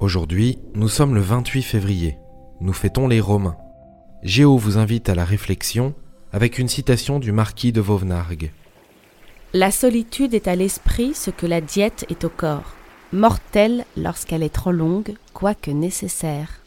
Aujourd'hui, nous sommes le 28 février. Nous fêtons les Romains. Géo vous invite à la réflexion avec une citation du marquis de Vauvenargues. La solitude est à l'esprit ce que la diète est au corps, mortelle lorsqu'elle est trop longue, quoique nécessaire.